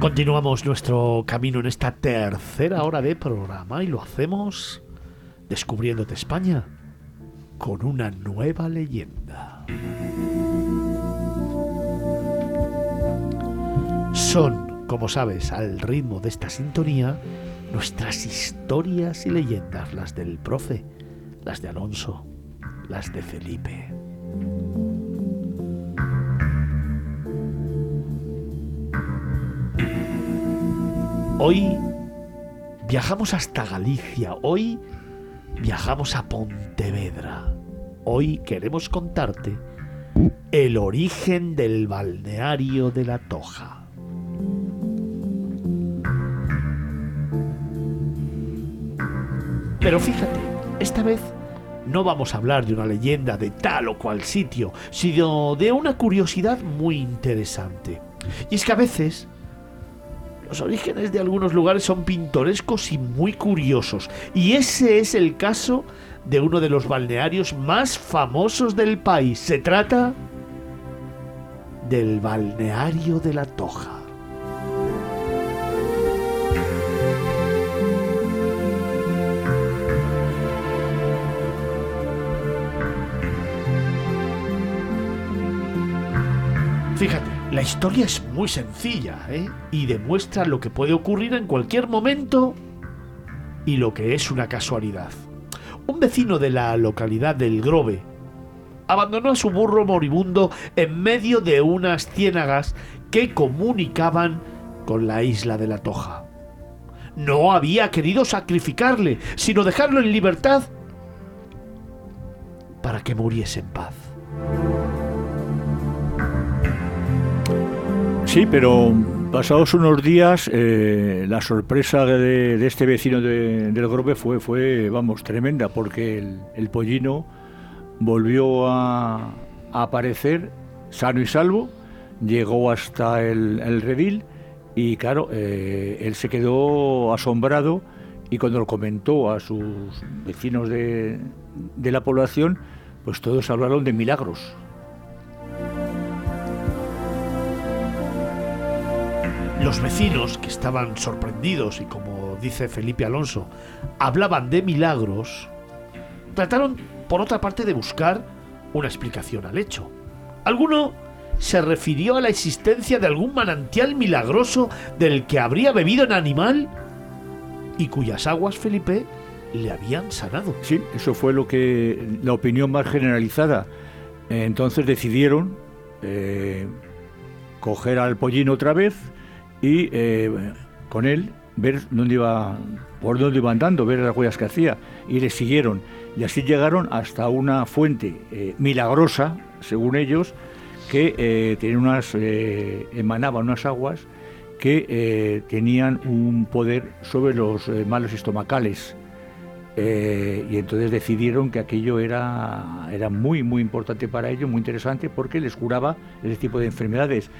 Continuamos nuestro camino en esta tercera hora de programa y lo hacemos descubriéndote España con una nueva leyenda. Son, como sabes, al ritmo de esta sintonía, nuestras historias y leyendas, las del profe, las de Alonso, las de Felipe. Hoy viajamos hasta Galicia, hoy viajamos a Pontevedra. Hoy queremos contarte el origen del balneario de la Toja. Pero fíjate, esta vez no vamos a hablar de una leyenda de tal o cual sitio, sino de una curiosidad muy interesante. Y es que a veces los orígenes de algunos lugares son pintorescos y muy curiosos. Y ese es el caso de uno de los balnearios más famosos del país. Se trata del balneario de la Toja. Fíjate, la historia es muy sencilla ¿eh? y demuestra lo que puede ocurrir en cualquier momento y lo que es una casualidad. Un vecino de la localidad del Grove abandonó a su burro moribundo en medio de unas ciénagas que comunicaban con la isla de la Toja. No había querido sacrificarle, sino dejarlo en libertad para que muriese en paz. Sí, pero pasados unos días, eh, la sorpresa de, este vecino del Grove fue, fue, vamos, tremenda, porque el, pollino volvió a, aparecer sano y salvo, llegó hasta el, redil y, claro, eh, él se quedó asombrado y cuando lo comentó a sus vecinos de, de la población, pues todos hablaron de milagros Los vecinos, que estaban sorprendidos y como dice Felipe Alonso, hablaban de milagros, trataron por otra parte de buscar una explicación al hecho. Alguno se refirió a la existencia de algún manantial milagroso del que habría bebido un animal y cuyas aguas Felipe le habían sanado. Sí, eso fue lo que la opinión más generalizada. Entonces decidieron eh, coger al pollino otra vez y eh, con él ver dónde iba, por dónde iba andando, ver las huellas que hacía. Y le siguieron. Y así llegaron hasta una fuente eh, milagrosa, según ellos, que eh, tenía unas, emanaba unas aguas que tenían un poder sobre los malos estomacales. y entonces decidieron que aquello era, era muy, muy importante para ellos, muy interesante, porque les curaba ese tipo de enfermedades.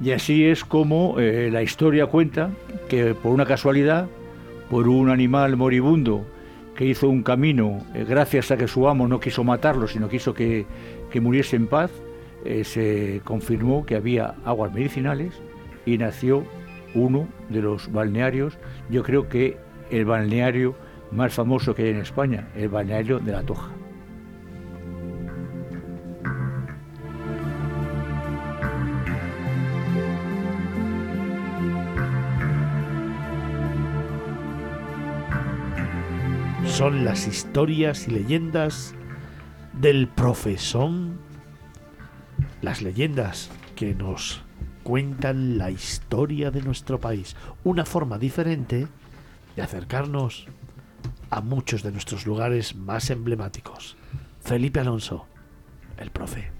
Y así es como eh, la historia cuenta que por una casualidad, por un animal moribundo que hizo un camino, eh, gracias a que su amo no quiso matarlo, sino quiso que, muriese en paz, eh, se confirmó que había aguas medicinales y nació uno de los balnearios, yo creo que el balneario más famoso que hay en España, el balneario de la Toja. Son las historias y leyendas del profesón, las leyendas que nos cuentan la historia de nuestro país, una forma diferente de acercarnos a muchos de nuestros lugares más emblemáticos. Felipe Alonso, el profe.